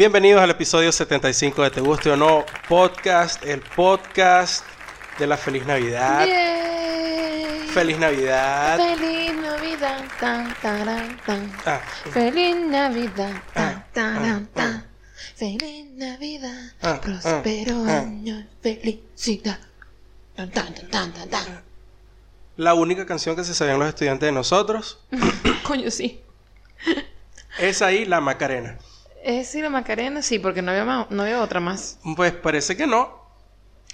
Bienvenidos al episodio 75 de Te Guste o No Podcast, el podcast de la Feliz Navidad. Yay. Feliz Navidad. Feliz Navidad. Tan, taran, tan. Ah, Feliz Navidad. Ah, Tan, taran, ah, tan. Feliz Navidad. Ah, Próspero ah, ah. año. Felicidad. Tan, tan, tan, tan, tan. la única canción que se sabían los estudiantes de nosotros Coño, sí. es ahí la Macarena. Es sí, la Macarena, sí, porque no había, ma- no había otra más. Pues parece que no.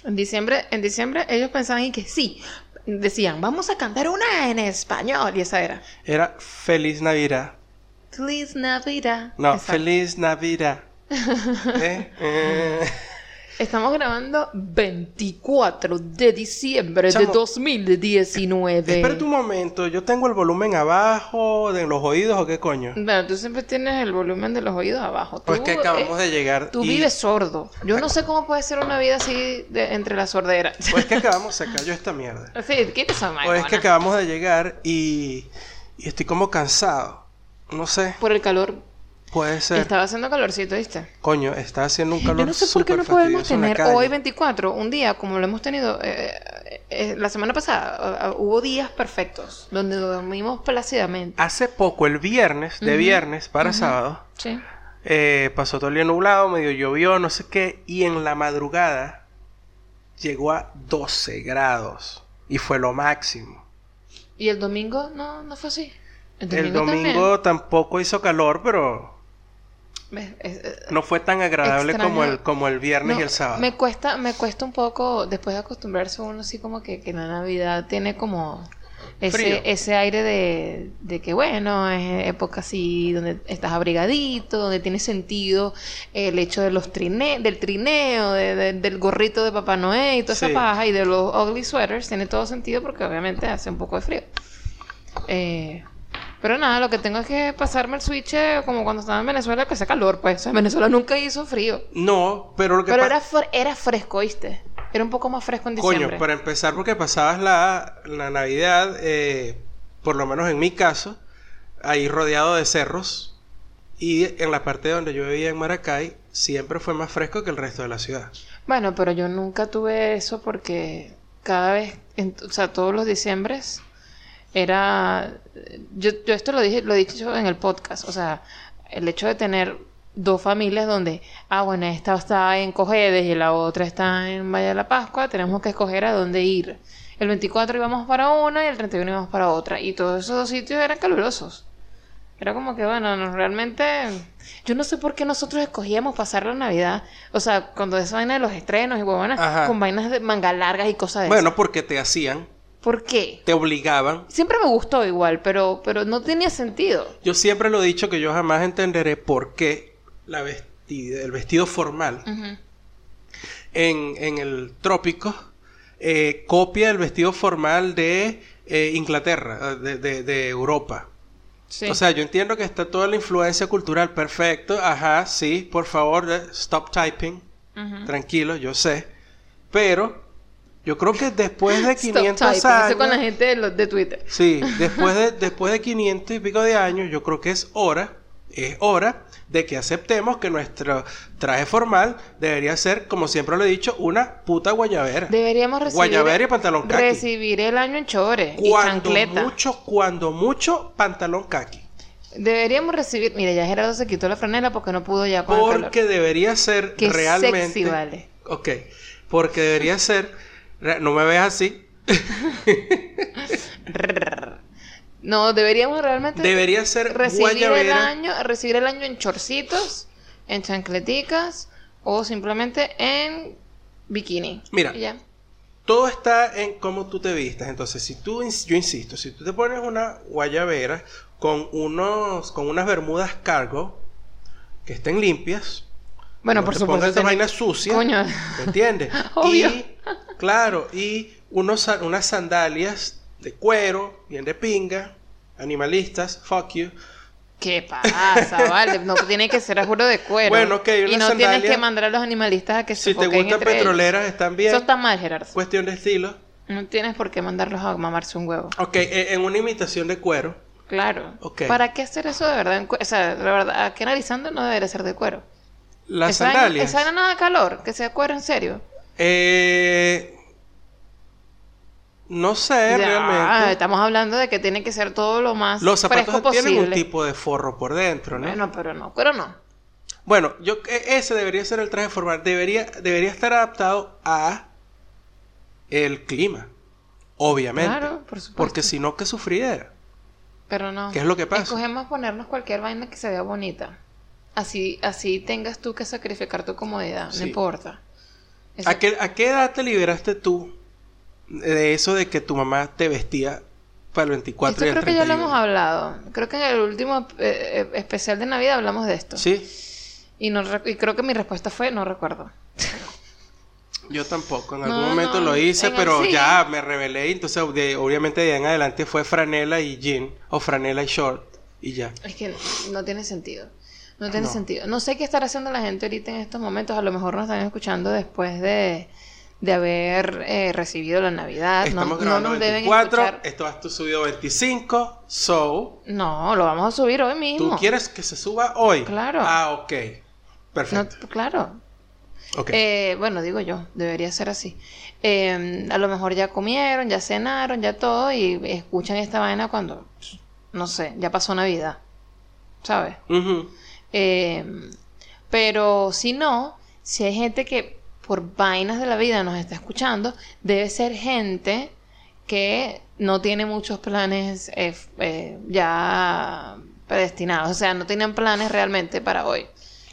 En diciembre, en diciembre ellos pensaban y que sí. Decían, vamos a cantar una en español. Y esa era. Era Feliz Navidad. Feliz Navidad. No, Exacto. Feliz Navidad. ¿Eh? Eh, Estamos grabando 24 de diciembre Chamo. de 2019. Espérate un momento, yo tengo el volumen abajo de los oídos o qué coño. Bueno, tú siempre tienes el volumen de los oídos abajo. Pues Tú, que acabamos eh, de llegar. Tú y- vives sordo. Yo no sé cómo puede ser una vida así de- entre la sordera. Pues que acabamos, se cayó esta mierda. Sí, quita esa O es que acabamos de llegar y, y estoy como cansado. No sé, Por el calor. Puede ser. Estaba haciendo calorcito, ¿viste? Coño, está haciendo un calor Yo no sé por qué no podemos tener hoy 24, un día como lo hemos tenido eh, eh, la semana pasada. eh, hubo días perfectos donde dormimos plácidamente. Hace poco, el viernes, de viernes para sábado, Sí. eh, pasó todo el día nublado, medio llovió, no sé qué, y en la madrugada llegó a 12 grados y fue lo máximo. Y el domingo no, no fue así. El domingo tampoco hizo calor, pero no fue tan agradable Extraño. como el, como el viernes no, y el sábado. Me cuesta, me cuesta un poco, después de acostumbrarse uno así como que, que la Navidad tiene como Frío. ese, ese aire de, de que bueno, es época así donde estás abrigadito, donde tiene sentido el hecho de los trine, del trineo, de- de- del gorrito de Papá Noel y toda Sí. esa paja y de los ugly sweaters, tiene todo sentido porque obviamente hace un poco de frío. Eh, pero nada, lo que tengo es que pasarme el switch eh, como cuando estaba en Venezuela, que hace calor, pues. O sea, en Venezuela nunca hizo frío. No, pero lo que Pero era, era fresco, ¿viste? Era un poco más fresco en diciembre. Coño, para empezar, porque pasabas la, la Navidad, eh, por lo menos en mi caso, ahí rodeado de cerros. Y en la parte donde yo vivía en Maracay, siempre fue más fresco que el resto de la ciudad. Bueno, pero yo nunca tuve eso porque cada vez, en- o sea, todos los diciembres era... Yo, yo esto lo dije, lo he dicho en el podcast, o sea, el hecho de tener dos familias donde, ah, bueno, esta está en Cojedes y la otra está en Valle de la Pascua, tenemos que escoger a dónde ir. El 24 íbamos para una y el 31 íbamos para otra. Y todos esos dos sitios eran calurosos. Era como que, bueno, no, realmente... Yo no sé por qué nosotros escogíamos pasar la Navidad. O sea, cuando esa vaina de los estrenos y huevonas, con vainas de manga largas y cosas de Bueno, esas. porque te hacían, ¿Por qué? te obligaban. Siempre me gustó igual, pero, pero no tenía sentido. Yo siempre lo he dicho que yo jamás entenderé por qué la vestida, el vestido formal en, en el trópico eh, copia el vestido formal de eh, Inglaterra, de, de- de Europa. Sí. O sea, yo entiendo que está toda la influencia cultural, perfecto, ajá, sí, por favor, eh, stop typing, tranquilo, yo sé, pero yo creo que después de Stop 500 typing, eso años, con la gente de, los- de Twitter. sí, después de, después de 500 y pico de años, yo creo que es hora, es hora de que aceptemos que nuestro traje formal debería ser, como siempre lo he dicho, una puta guayabera. Deberíamos recibir, Guayabera y pantalón caqui. recibir el año en chores y Cuando chancleta. mucho, cuando mucho, pantalón kaki. Deberíamos recibir... Mira, ya Gerardo se quitó la franela porque no pudo ya con el calor. Porque debería ser Qué realmente. sexy, vale. Ok. Porque debería ser. No me veas así. No, deberíamos realmente Debería ser recibir el año, recibir el año en chorcitos, en chancleticas o simplemente en bikini. Mira. Ya. Todo está en cómo tú te vistas. Entonces, si tú, yo insisto, si tú te pones una guayabera con unos, con unas bermudas cargo que estén limpias, Bueno, no por te supuesto. pongas esa vaina sucia, Coño. ¿me entiendes? Obvio. Y, claro, y unos, unas sandalias de cuero, bien de pinga, animalistas, fuck you. ¿Qué pasa? Vale, no tiene que ser a juro de cuero. Bueno, ok, Y no tienes que mandar a los animalistas a que se Si te gustan ellos. petroleras, están bien. Eso está mal, Gerardo. Cuestión de estilo. No tienes por qué mandarlos a mamarse un huevo. Ok, e- en una imitación de cuero. Claro. Ok. ¿Para qué hacer eso de verdad? en O sea, la verdad, aquí analizando no debería ser de cuero. Las esa sandalias. Esa no da calor, que se acuerda en serio. Eh, no sé Ya, realmente. Estamos hablando de que tiene que ser todo lo más Los zapatos fresco tienen un posible. tipo de forro por dentro, ¿no? Bueno, pero no, pero no. Bueno, yo e- ese debería ser el traje formal. Debería, debería estar adaptado a el clima. Obviamente. Claro, por supuesto. Porque si no, qué sufridera. Pero no. ¿Qué es lo que pasa? Escogemos ponernos cualquier vaina que se vea bonita. Así, así tengas tú que sacrificar tu comodidad, Sí. no importa. Eso- ¿A qué, ¿A qué edad te liberaste tú de eso de que tu mamá te vestía para el 24 Esto y el creo que ya lo 31? hemos hablado. Creo que en el último eh, eh, especial de Navidad hablamos de esto. Sí, Y, no y creo que mi respuesta fue no recuerdo. yo tampoco. En No, algún momento no, lo hice, el- pero sí. ya me rebelé. Entonces, de- obviamente, de ahí en adelante fue franela y jean o franela y short y ya. Es que no tiene sentido. No tiene No. sentido. No sé qué estará haciendo la gente ahorita en estos momentos. A lo mejor nos están escuchando después de, de haber eh, recibido la Navidad. No, Estamos no grabando nos deben 24, escuchar. esto va a subido 25, so, No, lo vamos a subir hoy mismo. ¿tú quieres que se suba hoy? Claro. Ah, ok. No, Perfecto. claro. ok. Eh, bueno, digo yo, debería ser así. Eh, a lo mejor ya comieron, ya cenaron, ya todo y escuchan esta vaina cuando, no sé, ya pasó Navidad. ¿Sabes? Ujú. Eh, pero si no, si hay gente que por vainas de la vida nos está escuchando, debe ser gente que no tiene muchos planes eh, eh, ya predestinados. O sea, no tienen planes realmente para hoy.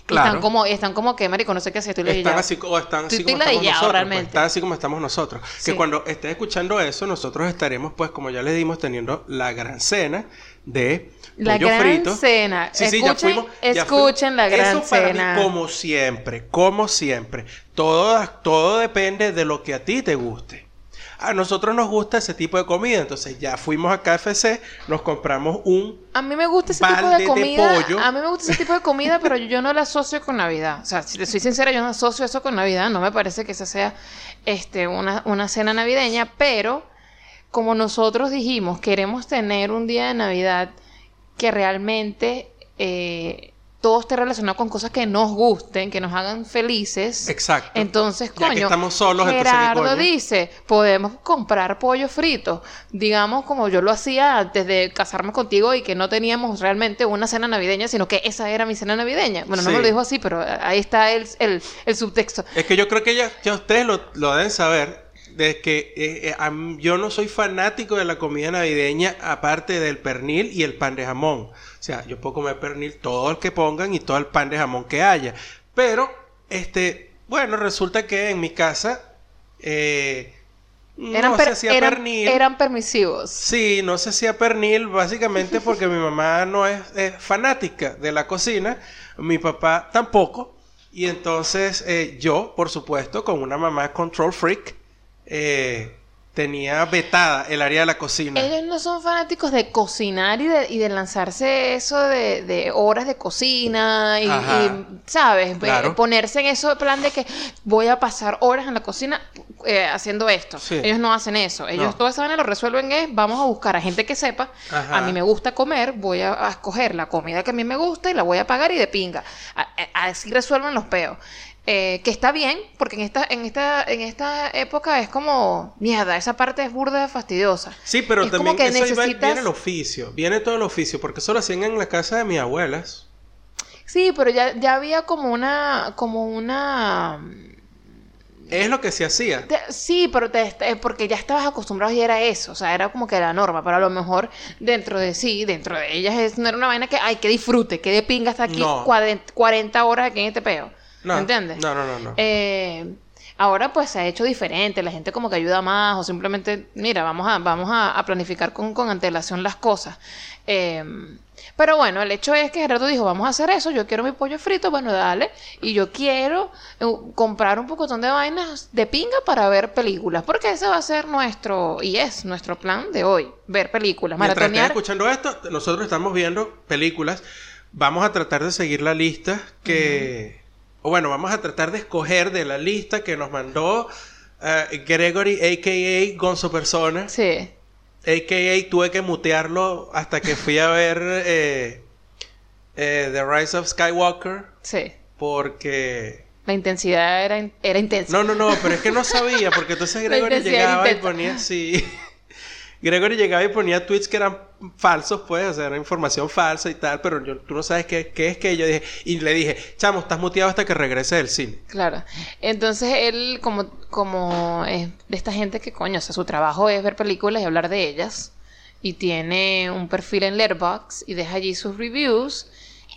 Claro. Están como, están como que, marico, no sé qué hacer, estoy Están así, o están así como estamos nosotros. pues, realmente. están así como estamos nosotros. Sí. Que cuando estés escuchando eso, nosotros estaremos, pues, como ya les dimos, teniendo la gran cena de La pollo gran frito. cena. Sí, sí, ya Escuchen- fuimos. ya escuchen fuimos. la gran Eso para mí, cena. como siempre, como siempre. Todo, todo depende de lo que a ti te guste. A nosotros nos gusta ese tipo de comida, entonces ya fuimos a KFC, nos compramos un A mí me gusta ese tipo de de comida. pollo. A mí me gusta ese tipo de comida, pero yo no la asocio con Navidad. O sea, si te soy sincera, yo no asocio eso con Navidad. No me parece que esa sea este, una, una cena navideña, pero como nosotros dijimos, queremos tener un día de Navidad que realmente eh, todo esté relacionado con cosas que nos gusten, que nos hagan felices. Exacto. Entonces, Ya que coño, estamos solos, entonces, ¿qué Gerardo coño? dice, podemos comprar pollo frito, digamos como yo lo hacía antes de casarme contigo y que no teníamos realmente una cena navideña, sino que esa era mi cena navideña. Bueno, no me lo dijo así, pero ahí está el, el, el subtexto. Es que yo creo que ya, ya ustedes lo, lo deben saber, de que eh, eh, yo no soy fanático de la comida navideña aparte del pernil y el pan de jamón. O sea, yo puedo comer pernil todo el que pongan y todo el pan de jamón que haya. Pero, este, bueno, resulta que en mi casa eh, Eran, no se hacía eran- pernil. eran permisivos. Sí, no se hacía pernil básicamente porque mi mamá no es, es fanática de la cocina, mi papá tampoco, y entonces eh, yo, por supuesto, con una mamá control freak, eh, tenía vetada el área de la cocina. Ellos no son fanáticos de cocinar y de, y de lanzarse eso de, de horas de cocina y, ¿sabes? Claro. Ponerse en eso de plan de que voy a pasar horas en la cocina eh, haciendo esto. Sí. Ellos no hacen eso. Ellos No. toda esa vaina lo resuelven es, vamos a buscar a gente que sepa, Ajá. a mí me gusta comer, voy a, a escoger la comida que a mí me gusta y la voy a pagar y de pinga. A- a- así resuelven los peos. Eh, que está bien, porque en esta, en esta, en esta época es como, mierda, esa parte es burda fastidiosa. Sí, pero Es como también que eso necesitas- viene el oficio, viene todo el oficio, porque eso lo hacían en la casa de mis abuelas. Sí, pero ya, ya había como una, como una... Es lo que se hacía. te- sí, pero te, porque ya estabas acostumbrado y era eso, o sea, era como que la norma, pero a lo mejor dentro de sí, dentro de ellas es, no era una vaina que, ay, que disfrute, que de pinga hasta aquí No. 40, 40 horas aquí en este peo. No, ¿Me entiendes? No, no, no, no. Eh, ahora pues se ha hecho diferente, la gente como que ayuda más o simplemente, mira, vamos a, vamos a, a planificar con, con antelación las cosas. Eh, pero bueno, el hecho es que Gerardo dijo, vamos a hacer eso, yo quiero mi pollo frito, bueno, dale, y yo quiero eh, comprar un pocotón de vainas de pinga para ver películas, porque ese va a ser nuestro, y es nuestro plan de hoy, ver películas, Mientras estén maratonear. escuchando esto, nosotros estamos viendo películas. Vamos a tratar de seguir la lista que... O bueno, vamos a tratar de escoger de la lista que nos mandó eh, Gregory, a.k.a. Gonzo Persona. Sí, A.k.a. tuve que mutearlo hasta que fui a ver eh, eh, The Rise of Skywalker. sí. porque... La intensidad era, in- era intensa. No, no, no, pero es que no sabía, porque entonces Gregory llegaba y ponía, sí. Gregory llegaba y ponía tweets que eran falsos, pues, o sea, era información falsa y tal, pero yo, tú no sabes qué, qué es que yo dije, y le dije, chamo, estás muteado hasta que regrese del cine. Claro. Entonces él, como, como es de esta gente que coño, o sea, su trabajo es ver películas y hablar de ellas. Y tiene un perfil en Letterboxd y deja allí sus reviews.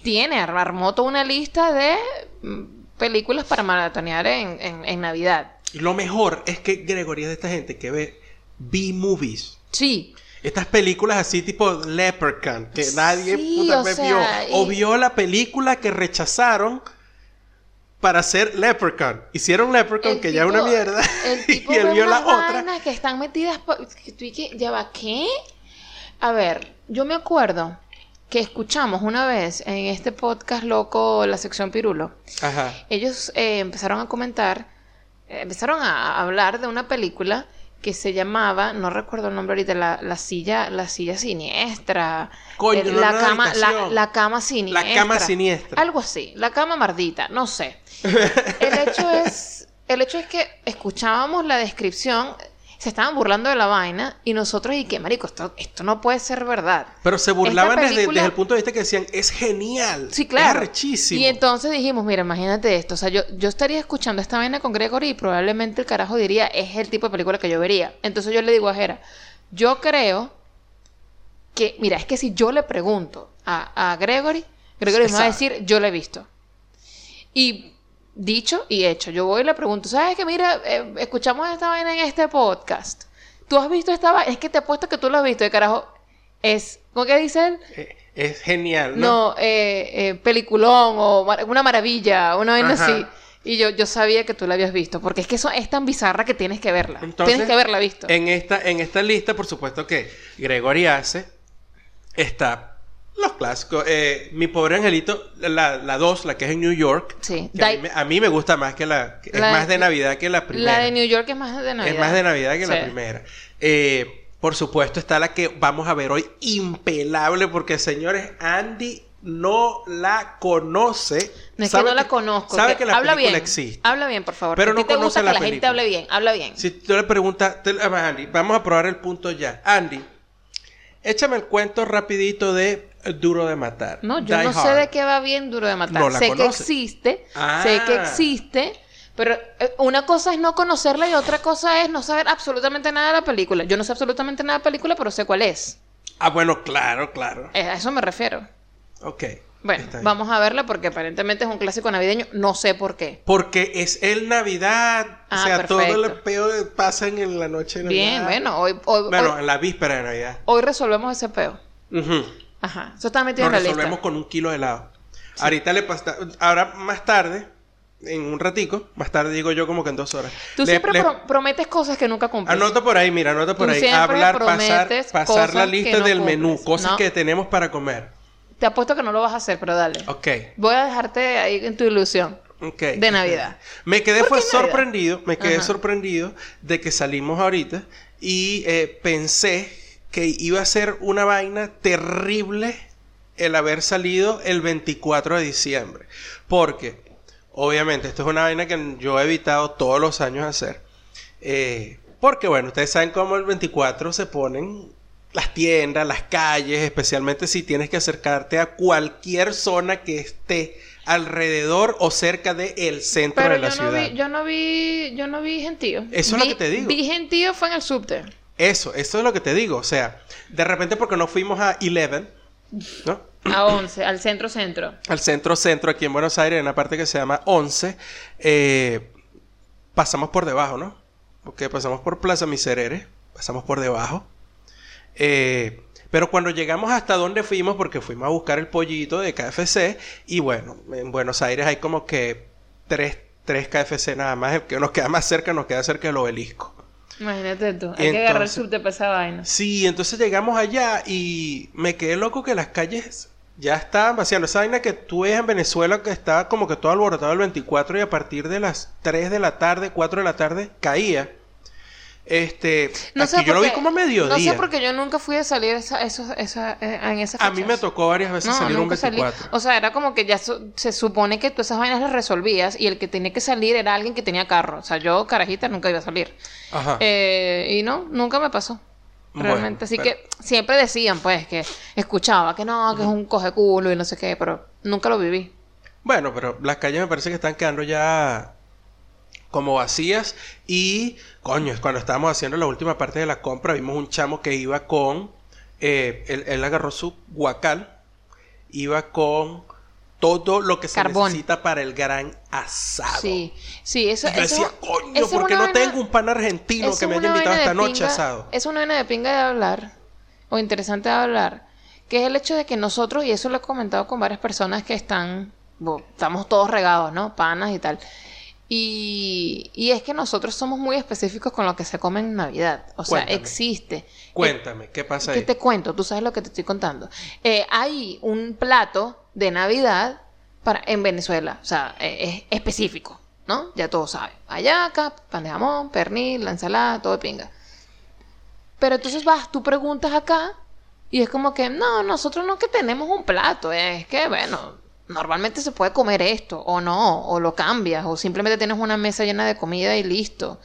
Tiene, ar- armó toda una lista de mm, películas para maratonear en, en, en Navidad. Lo mejor es que Gregory es de esta gente que ve B-movies. Sí. Estas películas así tipo Leprechaun, que nadie Sí, puta o me sea, vio. O y- vio la película que rechazaron para hacer Leprechaun. Hicieron Leprechaun, El que ya es una mierda. El tipo y él vio la otra. que están metidas por... ¿Ya va qué? A ver, yo me acuerdo que escuchamos una vez en este podcast loco, la sección Pirulo, Ajá. ellos eh, empezaron a comentar, eh, empezaron a hablar de una película que se llamaba, no recuerdo el nombre ahorita, la, la silla, la silla siniestra, Coño, eh, no la cama, la, la cama siniestra, cama siniestra. algo así, la cama mardita, no sé. El hecho es, el hecho es que escuchábamos la descripción, se estaban burlando de la vaina y nosotros y que marico, esto, esto no puede ser verdad. Pero se burlaban desde, desde el punto de vista que decían, es genial. Sí, claro. Es arrechísimo. Y entonces dijimos, mira, imagínate esto. O sea, yo, yo estaría escuchando esta vaina con Gregory y probablemente el carajo diría, es el tipo de película que yo vería. Entonces yo le digo a Jera, yo creo que, mira, es que si yo le pregunto a, a Gregory, Gregory me va a decir, yo la he visto. Y dicho y hecho, yo voy y le pregunto, ¿sabes que Mira, eh, escuchamos esta vaina en este podcast. ¿Tú has visto esta vaina? Es que te apuesto que tú lo has visto, de carajo. Es, ¿cómo que dice él? Eh, Es genial, ¿no? No, eh, eh, peliculón o mar- una maravilla, una vaina Ajá. así. Y yo, yo sabía que tú la habías visto, porque es que eso es tan bizarra que tienes que verla. Entonces, tienes que haberla visto. En esta, en esta lista, por supuesto que Gregory hace, está los clásicos. eh, Mi pobre angelito, la, la 2, la que es en New York. Sí. que a, mí, me- a mí me gusta más que la... que La- es más de Navidad que la primera. La de New York es más de Navidad. Es más de Navidad que la primera. Eh, por supuesto está la que vamos a ver hoy, impelable, porque señores, Andy no la conoce. No es que no la conozco. Sabe que- que la habla película bien. existe. Habla bien, por favor. Pero no te gusta conoce que la la gente hable bien. Habla bien. Si tú le preguntas, te- Andy, vamos a probar el punto ya. Andy, échame el cuento rapidito de Duro de Matar. No, yo Die no sé de qué va bien Duro de Matar. No la sé que existe, Ah. sé que existe, pero eh, una cosa es no conocerla y otra cosa es no saber absolutamente nada de la película. Yo no sé absolutamente nada de la película, pero sé cuál es. Ah, bueno, claro, claro. Eh, A eso me refiero. Ok. Bueno, vamos a verla porque aparentemente es un clásico navideño. No sé por qué. Porque es el Navidad. Ah, o sea, todo perfecto. el peo pasa en la noche de Navidad. Bien, bueno, hoy, hoy, Bueno, hoy, en la víspera de Navidad. hoy resolvemos ese peo. Ujú. Ajá, eso está metido Lo en la resolvemos lista. con un kilo de helado. Ahorita le pasa. Ahora más tarde, en un ratico, más tarde digo yo como que en dos horas. Tú le- siempre le- pro- prometes cosas que nunca cumples. Anota por ahí, mira, anota por Tú ahí. Hablar, pasar, pasar la lista no del menú, cosas No. que tenemos para comer. Te apuesto que no lo vas a hacer, pero dale. Ok, Voy a dejarte ahí en tu ilusión. ok. De Navidad. Me quedé ¿Por fue Navidad? sorprendido, me quedé Ajá. sorprendido de que salimos ahorita y eh, pensé que iba a ser una vaina terrible el haber salido el 24 de diciembre. Porque, obviamente, esto es una vaina que yo he evitado todos los años hacer. Eh, porque, bueno, ustedes saben cómo el 24 se ponen las tiendas, las calles, especialmente si tienes que acercarte a cualquier zona que esté alrededor o cerca del centro Pero de la yo no, ciudad. vi, yo no vi, yo no vi gentío. Eso es lo Vi- que te digo. Vi gentío fue en el subte. Eso, eso es lo que te digo. O sea, de repente porque no fuimos a Eleven, ¿no? A 11, al centro centro. Al centro centro aquí en Buenos Aires, en una parte que se llama 11, eh, pasamos por debajo, ¿no? Porque pasamos por Plaza Miserere, pasamos por debajo. Eh, pero cuando llegamos hasta donde fuimos, porque fuimos a buscar el pollito de KFC, y bueno, en Buenos Aires hay como que tres, tres KFC nada más, el que nos queda más cerca nos queda cerca del obelisco. Imagínate tú. Y Hay que agarrar el subte para esa vaina. Sí, entonces llegamos allá y me quedé loco que las calles ya estaban vaciando. Esa vaina que tú ves en Venezuela que estaba como que todo alborotado el 24 y a partir de las 3 de la tarde, 4 de la tarde, caía. Este, No aquí yo lo vi como a mediodía. No sé porque yo nunca fui a salir esa, esos- esa- eh, en esa a mí me tocó varias veces salir un nunca salí. 24. O sea, era como que ya se supone que tú esas vainas las resolvías y el que tenía que salir era alguien que tenía carro. O sea, yo, carajita, nunca iba a salir. Ajá. Eh, y no, nunca me pasó. Bueno, Realmente. Así pero- que siempre decían, pues, que escuchaba que no, que es un coge culo y no sé qué, pero nunca lo viví. Bueno, pero las calles me parece que están quedando ya como vacías y, coño, cuando estábamos haciendo la última parte de la compra vimos un chamo que iba con, eh, él, él agarró su guacal, iba con todo lo que se Carbón. necesita para el gran asado. Sí, sí, eso, Y yo eso- decía, coño, eso es ¿por qué no tengo un pan argentino que me haya invitado esta noche pinga- asado? Es una vaina de pinga de hablar, o interesante de hablar, que es el hecho de que nosotros, y eso lo he comentado con varias personas que están, bo- estamos todos regados, ¿no? Panas y tal. Y, y es que nosotros somos muy específicos con lo que se come en Navidad. O sea, Cuéntame. existe. Cuéntame, ¿qué pasa ¿Qué ahí? te cuento? Tú sabes lo que te estoy contando. Eh, hay un plato de Navidad para, en Venezuela, o sea, eh, es específico, ¿no? Ya todos saben. Hallaca, pan de jamón, pernil, la ensalada, todo de pinga. Pero entonces vas, tú preguntas acá y es como que, no, nosotros no que tenemos un plato, es que, bueno, normalmente se puede comer esto, o no, o lo cambias, o simplemente tienes una mesa llena de comida y listo.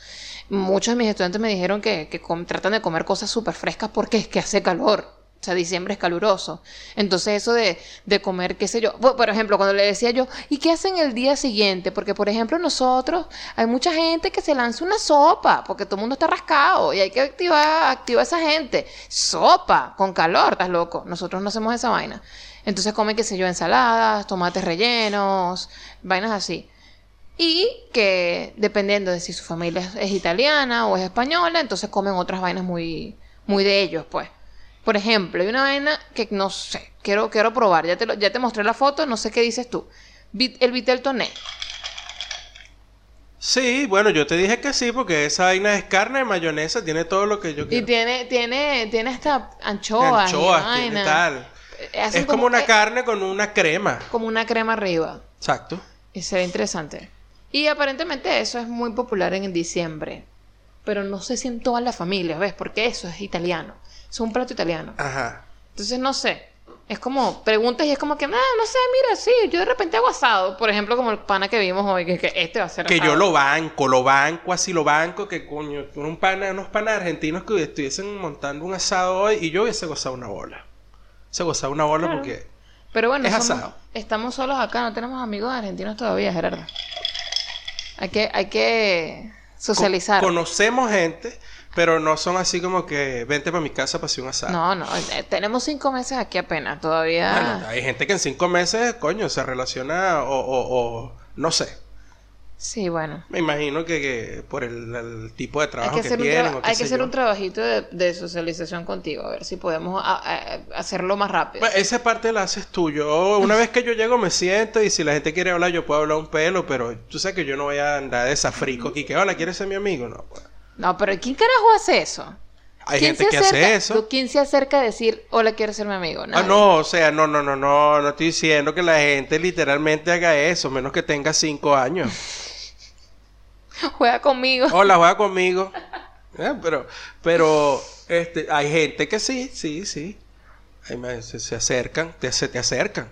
Muchos de mis estudiantes me dijeron que, que tratan de comer cosas súper frescas porque es que hace calor. O sea, diciembre es caluroso. Entonces, eso de, de comer, qué sé yo. Por ejemplo, cuando le decía yo, ¿y qué hacen el día siguiente? Porque, por ejemplo, nosotros, hay mucha gente que se lanza una sopa, porque todo el mundo está rascado y hay que activar, activar esa gente. Sopa, con calor, estás loco. Nosotros no hacemos esa vaina. Entonces comen, qué sé yo, ensaladas, tomates rellenos, vainas así. Y que dependiendo de si su familia es, es italiana o es española, entonces comen otras vainas muy, muy de ellos, pues. Por ejemplo, hay una vaina que no sé, quiero, quiero probar. Ya te, lo- ya te mostré la foto, no sé qué dices tú. El vitel toné. Sí, bueno, yo te dije que sí, porque esa vaina es carne, mayonesa, tiene todo lo que yo Y quiero. tiene, tiene, tiene hasta anchoas, y Anchoas, tiene tal. Es como una eh, carne con una crema. Como una crema arriba. Exacto. Y se ve interesante. Y aparentemente eso es muy popular en diciembre. Pero no sé si en todas las familias, ¿ves? Porque eso es italiano. Es un plato italiano. Ajá. Entonces no sé. Es como, preguntas y es como que, ah, no sé, mira, sí, yo de repente hago asado. Por ejemplo, como el pana que vimos hoy, que, que este va a ser Que asado. yo lo banco, lo banco, así lo banco, que coño, con un pana, unos panas argentinos que estuviesen montando un asado hoy y yo hubiese gozado una bola. Se gozado una bola Claro. porque Pero bueno, Es somos- asado. estamos solos acá, no tenemos amigos argentinos todavía, Gerardo. Hay que, hay que socializar. co- conocemos gente, pero no son así como que vente para mi casa para hacer un asado. No, no, eh, tenemos cinco meses aquí apenas, todavía. Bueno, hay gente que en cinco meses, coño, se relaciona o, o- o- no sé. Sí, bueno. Me imagino que, que por el, el tipo de Hay trabajo que que, tienen hay que hacer yo. un trabajito de, de socialización contigo, a ver si podemos a- a- hacerlo más rápido. Bueno, esa parte la haces tú. Yo, una vez que yo llego, me siento y si la gente quiere hablar, yo puedo hablar un pelo, pero tú sabes que yo no voy a andar de safrico aquí. Que, hola, ¿quieres ser mi amigo? No, pues. No, pero ¿quién carajo hace eso? Hay ¿Quién gente que acerca- hace eso. ¿Tú- ¿Quién se acerca a decir, hola, quiero ser mi amigo? Ah, no, o sea, no, no, no, no, no estoy diciendo que la gente literalmente haga eso, menos que tenga cinco años. Juega conmigo. Hola, juega conmigo. Eh, pero, pero, este, hay gente que sí, sí, sí. Se, se acercan, te, se te acercan.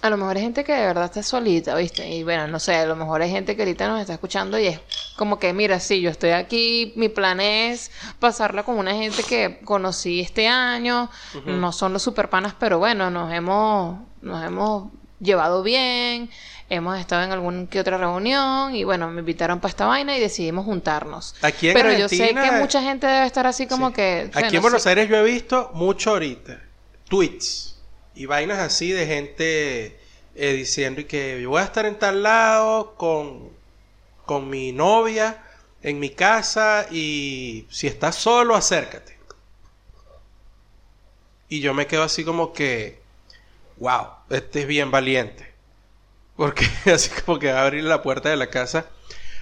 A lo mejor hay gente que de verdad está solita, ¿viste? Y bueno, no sé, a lo mejor hay gente que ahorita nos está escuchando y es como que, mira, sí, yo estoy aquí, mi plan es pasarla con una gente que conocí este año, no son los super panas, pero bueno, nos hemos, nos hemos llevado bien, hemos estado en alguna que otra reunión y bueno, me invitaron para esta vaina y decidimos juntarnos. Aquí en pero yo sé que mucha gente debe estar así como Sí. que... Aquí en Buenos sí. Aires yo he visto mucho ahorita tweets y vainas así de gente eh, diciendo y que yo voy a estar en tal lado con, con mi novia en mi casa y si estás solo acércate. Y yo me quedo así como que, wow, este es bien valiente. Porque así como que va a abrir la puerta de la casa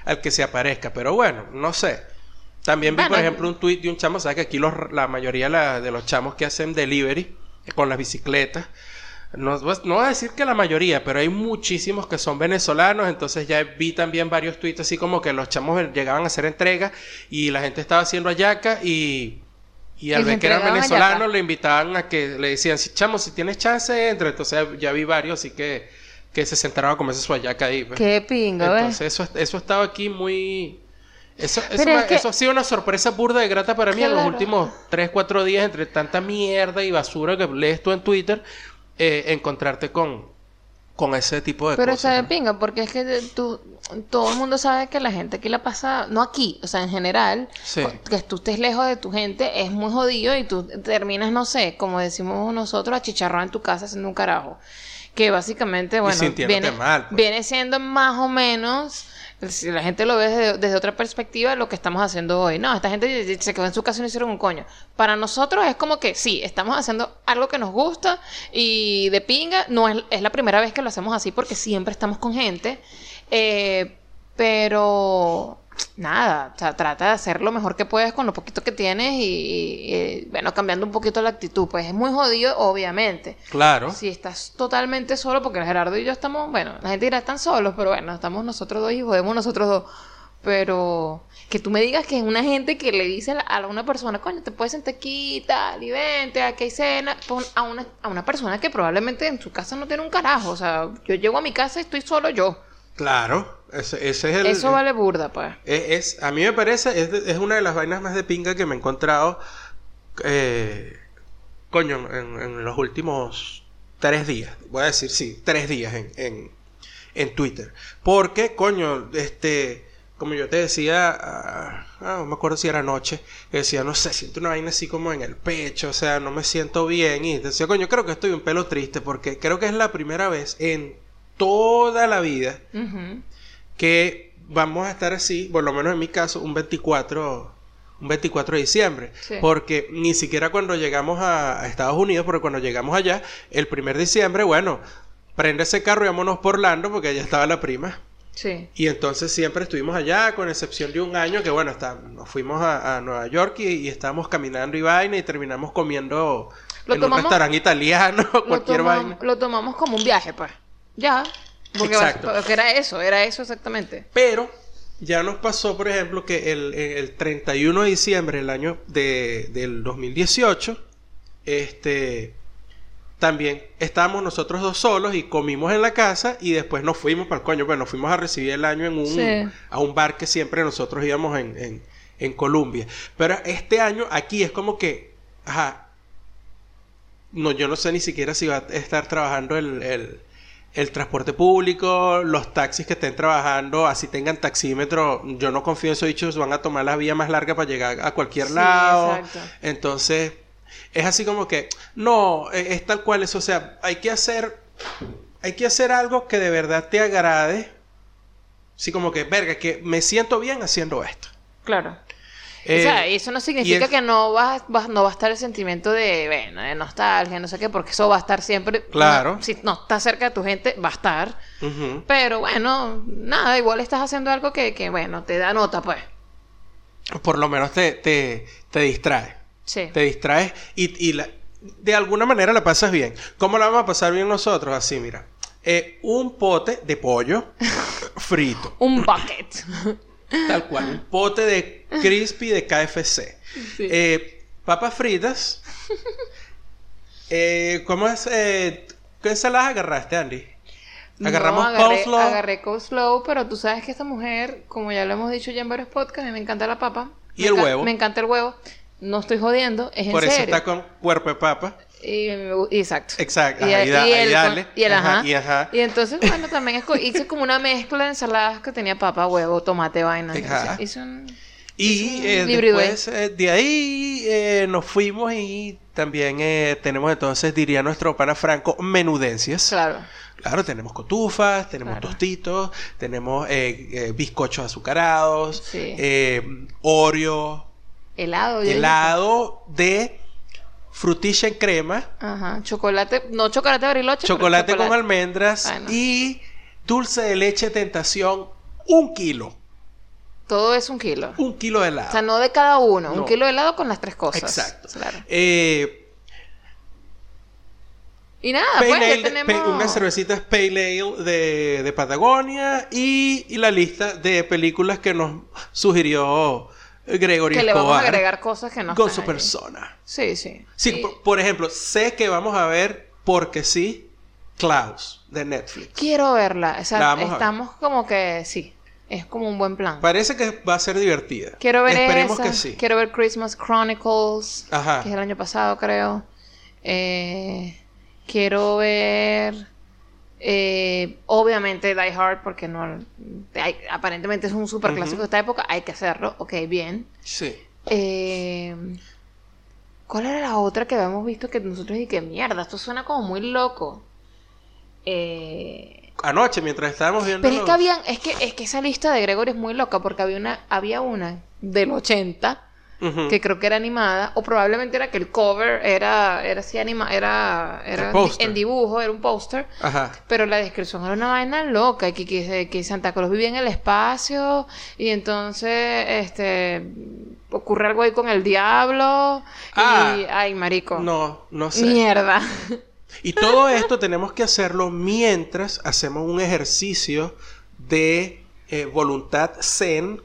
al que se aparezca. Pero bueno, no sé. También vi, por ejemplo, un tweet de un chamo, sabes que aquí los, la mayoría la- de los chamos que hacen delivery con las bicicletas, no, pues, no voy a decir que la mayoría, pero hay muchísimos que son venezolanos, entonces ya vi también varios tweets así como que los chamos llegaban a hacer entregas y la gente estaba haciendo ayaca y, y al ver que venezolanos hallaca. le invitaban a que le decían, si chamo, si tienes chance, entra. Entonces ya vi varios, así que, que se sentaron a comerse su ayaca ahí. pues. Qué pinga, ¿ves? Entonces eso, eso estaba aquí muy... Eso, eso, me- es que- eso ha sido una sorpresa burda de grata para mí en los últimos 3, 4 días, entre tanta mierda y basura que lees tú en Twitter, eh, encontrarte con, con ese tipo de Pero cosas. está de pinga, porque es que tú, todo el mundo sabe que la gente aquí la pasa, no aquí, o sea, en general, Sí. que tú estés lejos de tu gente es muy jodido y tú terminas, no sé, como decimos nosotros, achicharrado en tu casa haciendo un carajo. Que básicamente, bueno, viene, mal, pues. viene siendo más o menos, si la gente lo ve desde, otra perspectiva, lo que estamos haciendo hoy. No, esta gente se quedó en su casa y no hicieron un coño. Para nosotros es como que sí, estamos haciendo algo que nos gusta y de pinga, no es, es la primera vez que lo hacemos así porque siempre estamos con gente. Eh, pero nada, o sea, trata de hacer lo mejor que puedes con lo poquito que tienes y, y, bueno, cambiando un poquito la actitud. Pues es muy jodido, obviamente. Claro. Si estás totalmente solo, porque Gerardo y yo estamos, bueno, la gente dirá están solos, pero bueno, estamos nosotros dos y jodemos nosotros dos. Pero que tú me digas que es una gente que le dice a una persona, coño, te puedes sentar aquí y tal, y vente, aquí hay cena, a una, a una persona que probablemente en su casa no tiene un carajo. O sea, yo llego a mi casa y estoy solo yo. Claro. Ese, ese es el... Eso vale burda, pues. Es, es- a mí me parece, es, es una de las vainas más de pinga que me he encontrado, eh, coño, en, en los últimos tres días. Voy a decir, sí, tres días en, en, en Twitter. Porque, coño, este, como yo te decía, ah, ah, no me acuerdo si era anoche, que decía, no sé, siento una vaina así como en el pecho, o sea, no me siento bien. Y decía, coño, creo que estoy un pelo triste porque creo que es la primera vez en toda la vida que vamos a estar así, por lo menos en mi caso, un 24, un 24 de diciembre. Sí. Porque ni siquiera cuando llegamos a, a Estados Unidos, porque cuando llegamos allá, el primer diciembre, bueno, prende ese carro y vámonos por Orlando, porque allá estaba la prima. Sí. Y entonces siempre estuvimos allá, con excepción de un año que, bueno, está, nos fuimos a, a Nueva York y, y estábamos caminando y vaina y terminamos comiendo Lo en un tomamos- restaurante italiano, Lo, cualquier vaina. lo tomamos como un viaje, pues. Ya. Porque, Exacto. era eso, era eso exactamente. Pero ya nos pasó, por ejemplo, que el, el 31 de diciembre del año de, del 2018, este, también estábamos nosotros dos solos y comimos en la casa y después nos fuimos para el coño, pues nos fuimos a recibir el año en un, Sí. a un bar que siempre nosotros íbamos en, en, en Colombia. Pero este año aquí es como que, ajá, no, yo no sé ni siquiera si va a estar trabajando el, el, el transporte público, los taxis que estén trabajando, así tengan taxímetro, yo no confío en esos dichos, van a tomar la vía más larga para llegar a cualquier Sí, lado. exacto. Entonces, es así como que, no, eh, es tal cual, es, o sea, hay que hacer, hay que hacer algo que de verdad te agrade. Así como que, verga, que me siento bien haciendo esto. Claro. Eh, o sea, y eso no significa es- que no va, va- no va a estar el sentimiento de, bueno, de nostalgia, no sé qué, porque eso va a estar siempre. Claro. no, si no estás cerca de tu gente, va a estar. Pero bueno, nada, igual estás haciendo algo que, que bueno, te da nota, pues. Por lo menos te, te, te distrae. Sí. Te distraes y, y la- de alguna manera la pasas bien. ¿Cómo la vamos a pasar bien nosotros? Así, mira. Eh, un pote de pollo frito. Un bucket. Tal cual. Un pote de crispy de KFC. Sí. Eh, papas fritas. Eh, ¿Cómo es? Eh, ¿Qué ensaladas agarraste, Andy? Agarramos no, agarré, coleslaw. agarré coleslaw, pero tú sabes que esta mujer, como ya lo hemos dicho ya en varios podcasts, a mí me encanta la papa. Y Me el huevo. Me encanta el huevo. No estoy jodiendo, es Por en eso serio. está con cuerpo de papa. Y, exacto. Exacto. Y, Ajá, y da- y ahí el, dale. y el Ajá, ajá. y ajá. Y entonces, bueno, también hice como una mezcla de ensaladas que tenía papa, huevo, tomate, vaina. Hice- hice un- Y eh, después eh, de ahí eh, nos fuimos y también tenemos entonces, diría nuestro pana Franco, menudencias. Claro. Claro, tenemos cotufas, tenemos Claro. tostitos, tenemos bizcochos azucarados, Sí. Oreo, Helado. helado de frutilla en crema. Ajá. Chocolate. No chocolate bariloche. chocolate, con almendras y dulce de leche tentación, un kilo. Todo es un kilo. Un kilo de helado. O sea, no de cada uno. Un kilo de helado con las tres cosas. Exacto. Claro. Eh, Y nada, pues Ale ya tenemos... unas cervecitas Pale Ale de, de Patagonia y, y la lista de películas que nos sugirió Gregory que le vamos a agregar cosas que no con están su allí. persona. Sí, sí. Sí, Y por, por ejemplo, sé que vamos a ver, porque sí, Klaus de Netflix. Quiero verla. O sea, La vamos a ver. estamos como que sí. Es como un buen plan. Parece que va a ser divertida. Quiero ver Esperemos esa, que sí. Quiero ver Christmas Chronicles, Ajá. que es el año pasado, creo. Eh, quiero ver, eh, obviamente, Die Hard, porque no, hay- aparentemente es un super clásico de esta época. Hay que hacerlo. Ok, bien. Sí. Eh, ¿Cuál era la otra que habíamos visto que nosotros y que mierda? Esto suena como muy loco. Eh, Anoche, mientras estábamos viendo. pero es que habían, es que, es que esa lista de Gregory es muy loca porque había una, había una del 80 Que creo que era animada, o probablemente era que el cover era, era así anima, era, era en dibujo, era un póster, pero la descripción era una vaina loca, que, que, que Santa Claus vivía en el espacio, y entonces este ocurre algo ahí con el diablo, Ah. y ay marico. No, no sé. Mierda. Y todo esto tenemos que hacerlo mientras hacemos un ejercicio de eh, voluntad zen.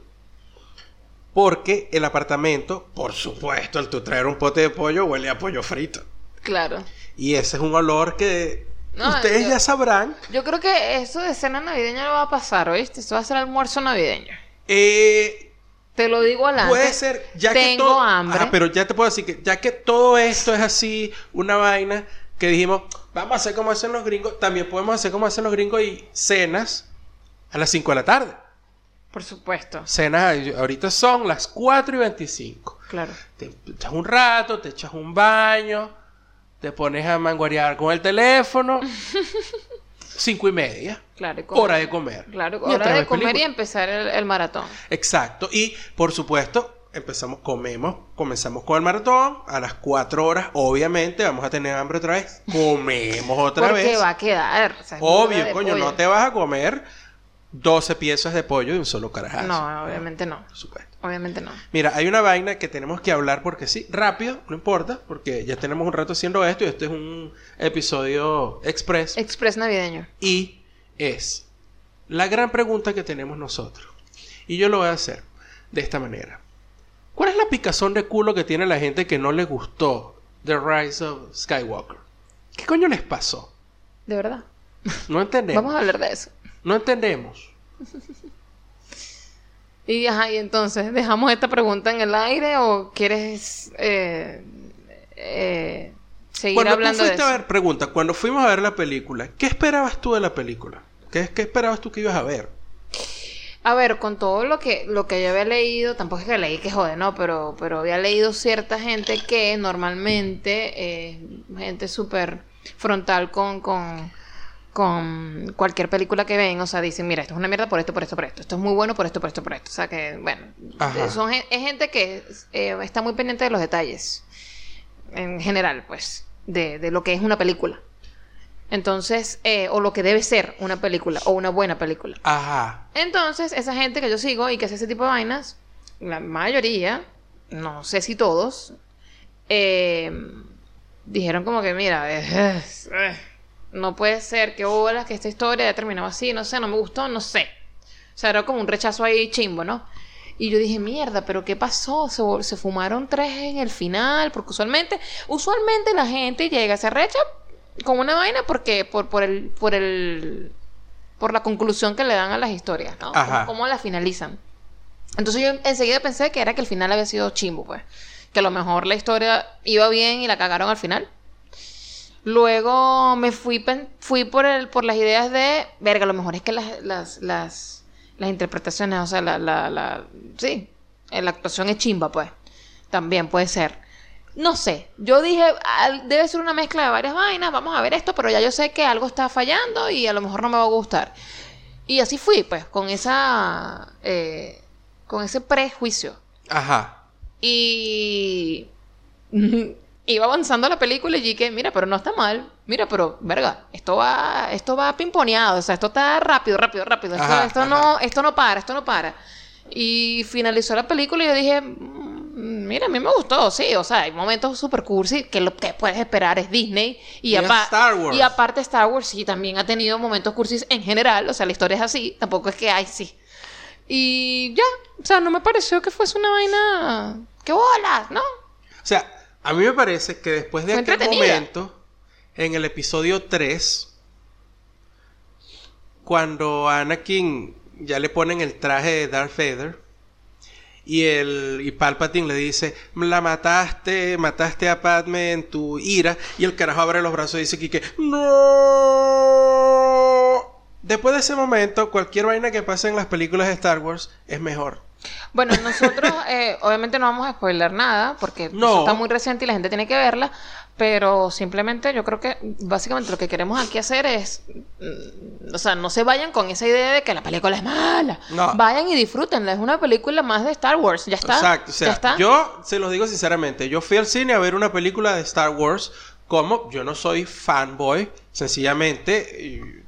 Porque el apartamento, por supuesto, al tú traer un pote de pollo, huele a pollo frito. claro. Y ese es un olor que No, ustedes yo- ya sabrán. Yo creo que eso de cena navideña no va a pasar, ¿oíste? Esto va a ser almuerzo navideño. Eh, Te lo digo adelante. puede ser, ya que Tengo todo. hambre. Ajá, pero ya te puedo decir que ya que todo esto es así, una vaina que dijimos, vamos a hacer como hacen los gringos, también podemos hacer como hacen los gringos y cenas a las 5 de la tarde. Por supuesto. Cenas, ahorita son las 4 y 25. Claro. Te echas un rato, te echas un baño, te pones a manguarear con el teléfono. 5 y media. Claro. y. Hora de comer. Claro, hora de comer y empezar el, el maratón. Exacto. Y por supuesto, empezamos, comemos, comenzamos con el maratón. A las 4 horas, obviamente, vamos a tener hambre otra vez. Comemos otra Porque vez. va a quedar. o sea, Obvio, coño, pollo. no te vas a comer 12 piezas de pollo de un solo carajazo. No, obviamente no. Por supuesto. Obviamente no. Mira, hay una vaina que tenemos que hablar porque sí, rápido, no importa, porque ya tenemos un rato haciendo esto y este es un episodio express. Express navideño. Y es la gran pregunta que tenemos nosotros. Y yo lo voy a hacer de esta manera. ¿Cuál es la picazón de culo que tiene la gente que no le gustó The Rise of Skywalker? ¿Qué coño les pasó? De verdad. No entendemos. Vamos a hablar de eso. No entendemos. Y, ajá, y entonces, ¿dejamos esta pregunta en el aire o quieres eh, eh, seguir Cuando tú hablando de eso? a ver, pregunta, cuando fuimos a ver la película, ¿qué esperabas tú de la película? ¿Qué, qué esperabas tú que ibas a ver? A ver, con todo lo que, lo que yo había leído, tampoco es que leí que jode, ¿no? Pero, pero había leído cierta gente que normalmente, eh, gente súper frontal con, con, con cualquier película que ven, o sea, dicen, mira, esto es una mierda por esto, por esto, por esto, esto es muy bueno por esto, por esto, por esto. O sea, que, bueno, Ajá. son, es gente que eh, está muy pendiente de los detalles, en general, pues, de, de lo que es una película. Entonces, eh, o lo que debe ser una película, o una buena película. Ajá. Entonces, esa gente que yo sigo y que hace ese tipo de vainas, la mayoría, no sé si todos, eh, dijeron como que, mira, eh, eh, no puede ser que hola, que esta historia haya terminado así, no sé, no me gustó, no sé. O sea, era como un rechazo ahí chimbo, ¿no? Y yo dije, mierda, pero ¿qué pasó? Se, se fumaron tres en el final, porque usualmente, usualmente la gente llega, se recha con una vaina porque, por, por el, por el, por la conclusión que le dan a las historias, ¿no? Ajá. Cómo, cómo la finalizan. Entonces yo enseguida pensé que era que el final había sido chimbo, pues. Que a lo mejor la historia iba bien y la cagaron al final. Luego me fui, fui por, el, por las ideas de, verga, lo mejor es que las, las, las, las interpretaciones, o sea, la, la, la, sí, la actuación es chimba, pues. También puede ser. No sé, yo dije, al- debe ser una mezcla de varias vainas, vamos a ver esto, pero ya yo sé que algo está fallando y a lo mejor no me va a gustar. Y así fui, pues, con esa, eh, con ese prejuicio. Ajá. Y iba avanzando la película y dije, mira, pero no está mal. Mira, pero, verga, esto va, esto va pimponeado, o sea, esto está rápido, rápido, rápido. Esto, Ajá, esto ajá. no, esto no para, esto no para. Y finalizó la película y yo dije, "Mm, mira, a mí me gustó, sí, o sea, hay momentos super cursi que lo que puedes esperar es Disney y, Y Star Wars. y aparte Star Wars sí también ha tenido momentos cursis en general, o sea, la historia es así, tampoco es que hay sí. Y ya, o sea, no me pareció que fuese una vaina qué bolas, ¿no? O sea, a mí me parece que después de Fue aquel momento, en el episodio 3, cuando a Anakin ya le ponen el traje de Darth Vader y el y Palpatine le dice, la mataste, mataste a Padme en tu ira y el carajo abre los brazos y dice que no. Después de ese momento, cualquier vaina que pase en las películas de Star Wars es mejor. Bueno, nosotros eh, obviamente no vamos a spoiler nada porque No. eso está muy reciente y la gente tiene que verla, pero simplemente yo creo que básicamente lo que queremos aquí hacer es, mm, o sea, no se vayan con esa idea de que la película es mala. No. Vayan y disfrútenla, es una película más de Star Wars, ya está. Exacto, o sea, ya está. yo se los digo sinceramente, yo fui al cine a ver una película de Star Wars, como yo no soy fanboy, sencillamente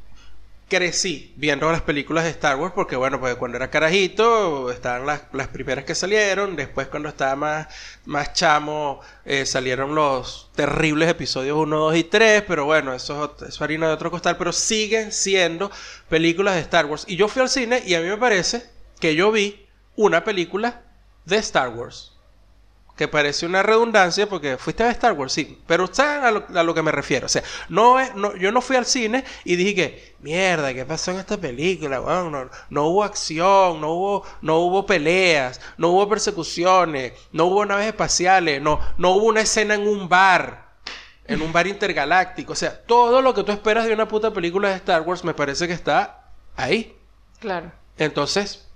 crecí viendo las películas de Star Wars porque bueno, pues cuando era carajito estaban las, las primeras que salieron, después cuando estaba más, más chamo eh, salieron los terribles episodios 1, 2 y 3, pero bueno, eso es, harina de otro costal, pero siguen siendo películas de Star Wars. Y yo fui al cine y a mí me parece que yo vi una película de Star Wars. Que parece una redundancia porque fuiste a Star Wars, sí. Pero saben a lo, a lo que me refiero. O sea, no, es- no, yo no fui al cine y dije que, mierda, ¿qué pasó en esta película? no, no hubo acción, no hubo, no hubo peleas, no hubo persecuciones, no hubo naves espaciales, no, no hubo una escena en un bar. En un bar intergaláctico. O sea, todo lo que tú esperas de una puta película de Star Wars me parece que está ahí. Claro. Entonces,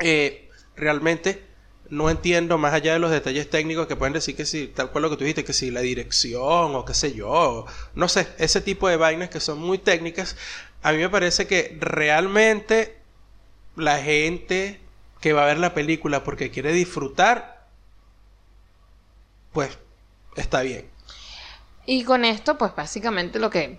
eh, realmente no entiendo, más allá de los detalles técnicos que pueden decir que si, tal cual lo que tú dijiste, que si la dirección o qué sé yo, no sé, ese tipo de vainas que son muy técnicas, a mí me parece que realmente la gente que va a ver la película porque quiere disfrutar, pues está bien. Y con esto, pues básicamente lo que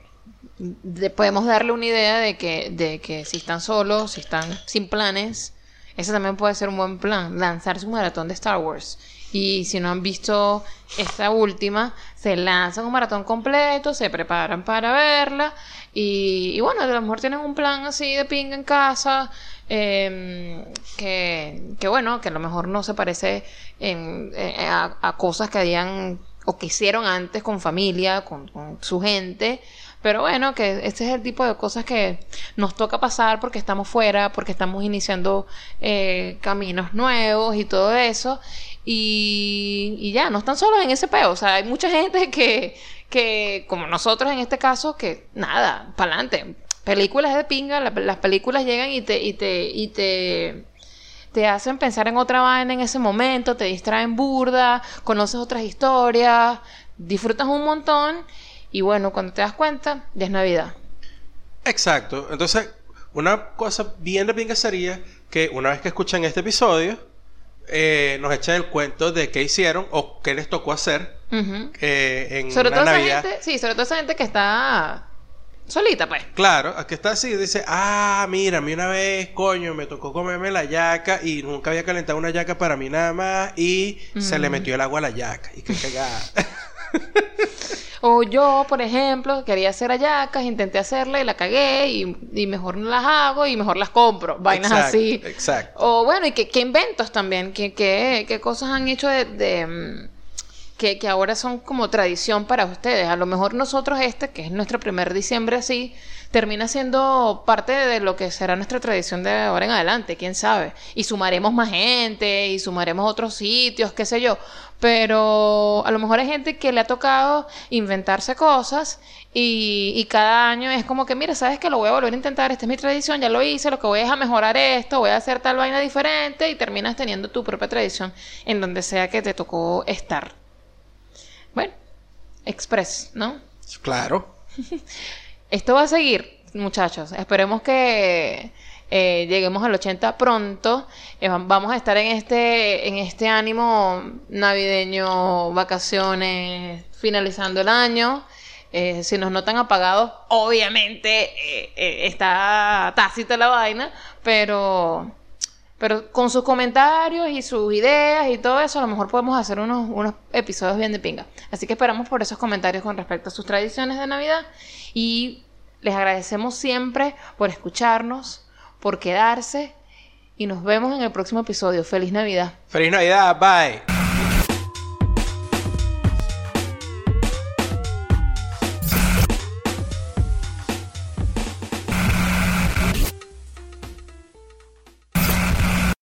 de- podemos darle una idea de que, de que si están solos, si están sin planes, ese también puede ser un buen plan, lanzarse un maratón de Star Wars. Y si no han visto esta última, se lanzan un maratón completo, se preparan para verla y, y bueno, a lo mejor tienen un plan así de pinga en casa, em, que, que bueno, que a lo mejor no se parece en- eh, a, cosas que habían o que hicieron antes con familia, con su gente. Pero bueno, que este es el tipo de cosas que nos toca pasar porque estamos fuera, porque estamos iniciando eh, caminos nuevos y todo eso. Y, ya, no están solos en ese peo. O sea, hay mucha gente que, que como nosotros en este caso, que nada, para adelante. Películas de pinga, la- las películas llegan y te, y te, y te, te hacen pensar en otra vaina en ese momento, te distraen burda, conoces otras historias, disfrutas un montón y bueno, cuando te das cuenta, ya es Navidad. Exacto. Entonces, una cosa bien de pinga sería que una vez que escuchan este episodio, eh, nos echen el cuento de qué hicieron o qué les tocó hacer eh, en Sobre todo esa gente, sí, sobre todo esa gente que está solita, pues. Claro, aquí está así, dice, ah, mira, a mí una vez, coño, me tocó comerme la yaca y nunca había calentado una yaca para mí nada más y se le metió el agua a la yaca. Y qué cagada. O yo, por ejemplo, quería hacer hallacas, intenté hacerla y la cagué y, y mejor no las hago y mejor las compro. Vainas Exacto, así. Exacto. O bueno, y qué, qué inventos también, qué, qué, qué cosas han hecho de, de, mm, que, que ahora son como tradición para ustedes. A lo mejor nosotros este, que es nuestro primer diciembre así, termina siendo parte de lo que será nuestra tradición de ahora en adelante, quién sabe. Y sumaremos más gente, y sumaremos otros sitios, qué sé yo. Pero a lo mejor hay gente que le ha tocado inventarse cosas y, y cada año es como que, mira, sabes que lo voy a volver a intentar, esta es mi tradición, ya lo hice, lo que voy es a mejorar esto, voy a hacer tal vaina diferente y terminas teniendo tu propia tradición en donde sea que te tocó estar. Bueno, express, ¿no? Claro. Esto va a seguir, muchachos. Esperemos que eh, lleguemos al 80 pronto. Eh, vamos a estar en este, en este ánimo navideño, vacaciones, finalizando el año. Eh, si nos notan apagados, obviamente está tácita la vaina, pero, pero con sus comentarios y sus ideas y todo eso, a lo mejor podemos hacer unos, unos episodios bien de pinga. Así que esperamos por esos comentarios con respecto a sus tradiciones de Navidad y les agradecemos siempre por escucharnos, por quedarse y nos vemos en el próximo episodio. Feliz Navidad. Feliz Navidad, bye.